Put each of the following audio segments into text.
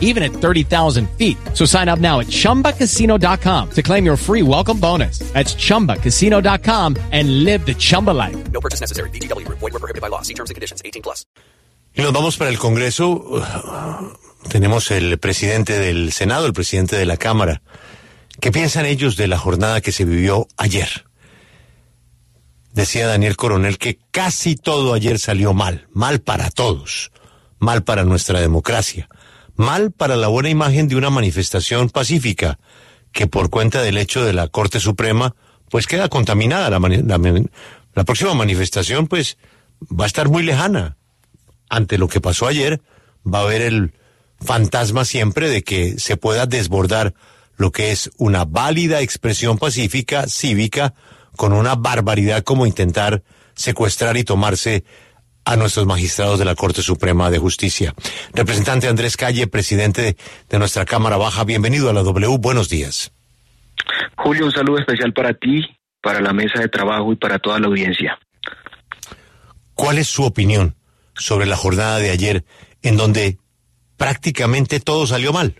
even at 30,000 feet. So sign up now at chumbacasino.com to claim your free welcome bonus. That's chumbacasino.com and live the Chumba life. No purchase necessary. BGW. Void were prohibited by law. See terms and conditions. 18 plus. Y nos vamos para el Congreso. Tenemos el presidente del Senado, el presidente de la Cámara. ¿Qué piensan ellos de la jornada que se vivió ayer? Decía Daniel Coronel que casi todo ayer salió mal, mal para todos, mal para nuestra democracia, mal para la buena imagen de una manifestación pacífica que por cuenta del hecho de la Corte Suprema pues queda contaminada. La, la, próxima manifestación pues va a estar muy lejana. Ante lo que pasó ayer va a haber el fantasma siempre de que se pueda desbordar lo que es una válida expresión pacífica, cívica, con una barbaridad como intentar secuestrar y tomarse a nuestros magistrados de la Corte Suprema de Justicia. Representante Andrés Calle, presidente de, nuestra Cámara Baja, bienvenido a la W, buenos días. Julio, un saludo especial para ti, para la mesa de trabajo y para toda la audiencia. ¿Cuál es su opinión sobre la jornada de ayer en donde prácticamente todo salió mal?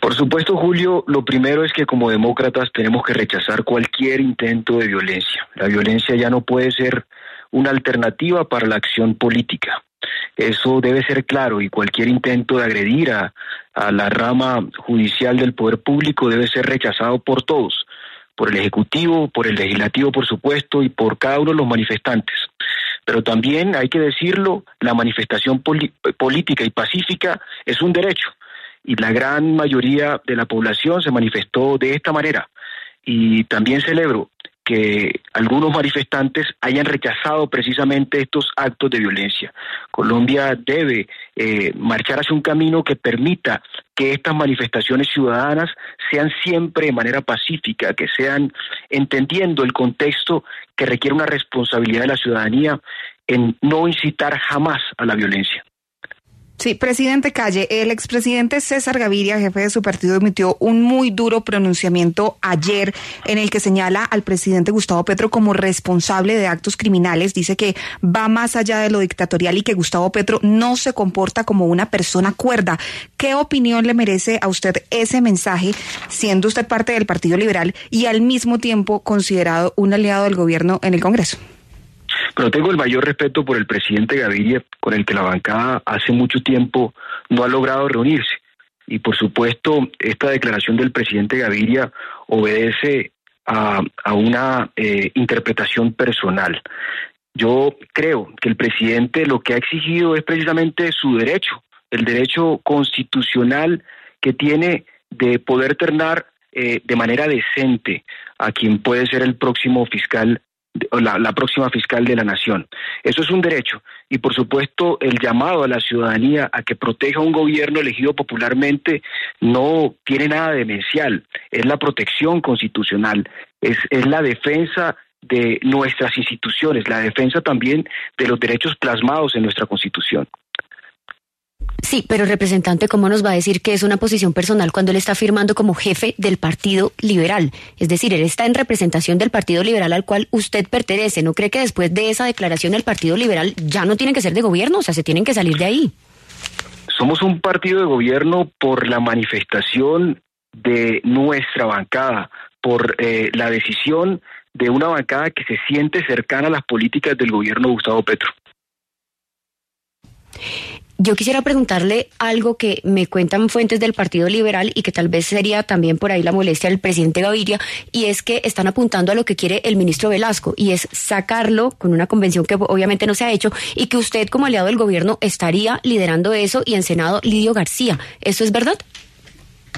Por supuesto, Julio, lo primero es que como demócratas tenemos que rechazar cualquier intento de violencia. La violencia ya no puede ser una alternativa para la acción política. Eso debe ser claro y cualquier intento de agredir a, la rama judicial del poder público debe ser rechazado por todos, por el Ejecutivo, por el Legislativo, por supuesto, y por cada uno de los manifestantes. Pero también hay que decirlo, la manifestación política y pacífica es un derecho y la gran mayoría de la población se manifestó de esta manera. Y también celebro que algunos manifestantes hayan rechazado precisamente estos actos de violencia. Colombia debe eh, marchar hacia un camino que permita que estas manifestaciones ciudadanas sean siempre de manera pacífica, que sean entendiendo el contexto que requiere una responsabilidad de la ciudadanía en no incitar jamás a la violencia. Sí, presidente Calle, el expresidente César Gaviria, jefe de su partido, emitió un muy duro pronunciamiento ayer en el que señala al presidente Gustavo Petro como responsable de actos criminales. Dice que va más allá de lo dictatorial y que Gustavo Petro no se comporta como una persona cuerda. ¿Qué opinión le merece a usted ese mensaje, siendo usted parte del Partido Liberal y al mismo tiempo considerado un aliado del gobierno en el Congreso? Pero tengo el mayor respeto por el presidente Gaviria, con el que la bancada hace mucho tiempo no ha logrado reunirse. Y por supuesto, esta declaración del presidente Gaviria obedece a, una eh, interpretación personal. Yo creo que el presidente lo que ha exigido es precisamente su derecho, el derecho constitucional que tiene de poder ternar eh, de manera decente a quien puede ser el próximo fiscal la, la, próxima fiscal de la nación. Eso es un derecho. Y por supuesto, el llamado a la ciudadanía a que proteja un gobierno elegido popularmente no tiene nada demencial. Es la protección constitucional, es, es la defensa de nuestras instituciones, la defensa también de los derechos plasmados en nuestra constitución. Sí, pero representante, ¿cómo nos va a decir que es una posición personal cuando él está firmando como jefe del Partido Liberal? Es decir, él está en representación del Partido Liberal al cual usted pertenece. ¿No cree que después de esa declaración el Partido Liberal ya no tiene que ser de gobierno? O sea, se tienen que salir de ahí. Somos un partido de gobierno por la manifestación de nuestra bancada, por eh, la decisión de una bancada que se siente cercana a las políticas del gobierno de Gustavo Petro. Yo quisiera preguntarle algo que me cuentan fuentes del Partido Liberal y que tal vez sería también por ahí la molestia del presidente Gaviria, y es que están apuntando a lo que quiere el ministro Velasco, y es sacarlo con una convención que obviamente no se ha hecho, y que usted como aliado del gobierno estaría liderando eso, y en Senado Lidio García. ¿Eso es verdad?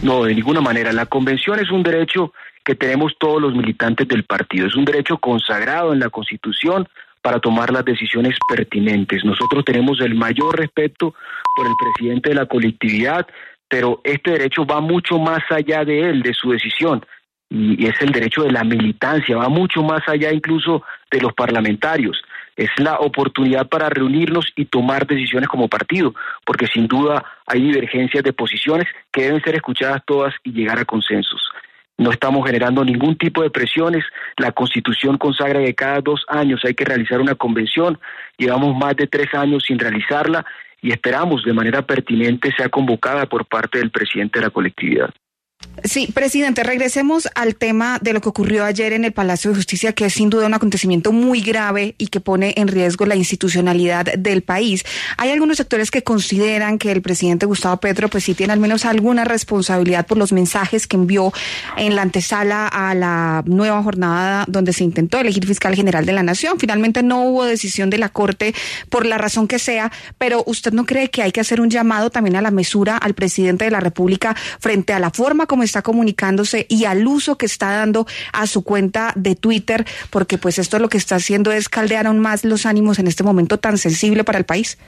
No, de ninguna manera. La convención es un derecho que tenemos todos los militantes del partido, es un derecho consagrado en la Constitución para tomar las decisiones pertinentes. Nosotros tenemos el mayor respeto por el presidente de la colectividad, pero este derecho va mucho más allá de él, de su decisión, y es el derecho de la militancia, va mucho más allá incluso de los parlamentarios. Es la oportunidad para reunirnos y tomar decisiones como partido, porque sin duda hay divergencias de posiciones que deben ser escuchadas todas y llegar a consensos. No estamos generando ningún tipo de presiones. La Constitución consagra que cada dos años hay que realizar una convención. Llevamos más de tres años sin realizarla y esperamos de manera pertinente sea convocada por parte del presidente de la colectividad. Sí, presidente, regresemos al tema de lo que ocurrió ayer en el Palacio de Justicia, que es sin duda un acontecimiento muy grave y que pone en riesgo la institucionalidad del país. Hay algunos sectores que consideran que el presidente Gustavo Petro, pues sí tiene al menos alguna responsabilidad por los mensajes que envió en la antesala a la nueva jornada donde se intentó elegir fiscal general de la Nación. Finalmente no hubo decisión de la Corte por la razón que sea, pero ¿usted no cree que hay que hacer un llamado también a la mesura al presidente de la República frente a la forma como está comunicándose y al uso que está dando a su cuenta de Twitter, porque pues esto lo que está haciendo es caldear aún más los ánimos en este momento tan sensible para el país.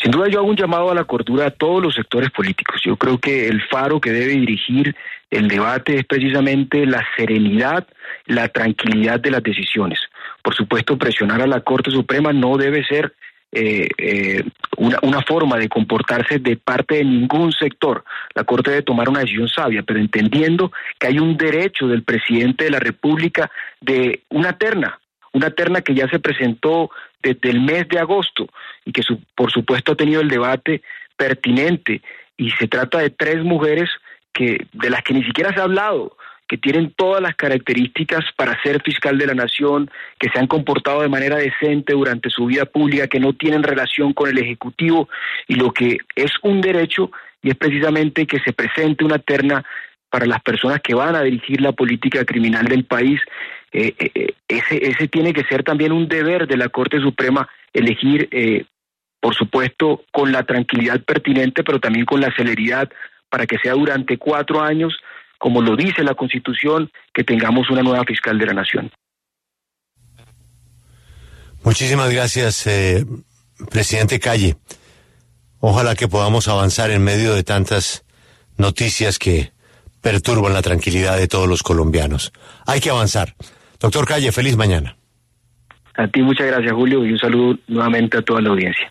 Sin duda yo hago un llamado a la cordura a todos los sectores políticos. Yo creo que el faro que debe dirigir el debate es precisamente la serenidad, la tranquilidad de las decisiones. Por supuesto, presionar a la Corte Suprema no debe ser eh, eh, una, una, forma de comportarse de parte de ningún sector. La Corte debe tomar una decisión sabia, pero entendiendo que hay un derecho del presidente de la República de una terna, una terna que ya se presentó desde el mes de agosto y que su, por supuesto ha tenido el debate pertinente y se trata de tres mujeres que de las que ni siquiera se ha hablado que tienen todas las características para ser fiscal de la nación, que se han comportado de manera decente durante su vida pública, que no tienen relación con el Ejecutivo y lo que es un derecho y es precisamente que se presente una terna para las personas que van a dirigir la política criminal del país. Eh, eh, ese, ese tiene que ser también un deber de la Corte Suprema elegir, eh, por supuesto, con la tranquilidad pertinente, pero también con la celeridad para que sea durante cuatro años como lo dice la Constitución, que tengamos una nueva fiscal de la Nación. Muchísimas gracias, eh, presidente Calle. Ojalá que podamos avanzar en medio de tantas noticias que perturban la tranquilidad de todos los colombianos. Hay que avanzar. Doctor Calle, feliz mañana. A ti muchas gracias, Julio, y un saludo nuevamente a toda la audiencia.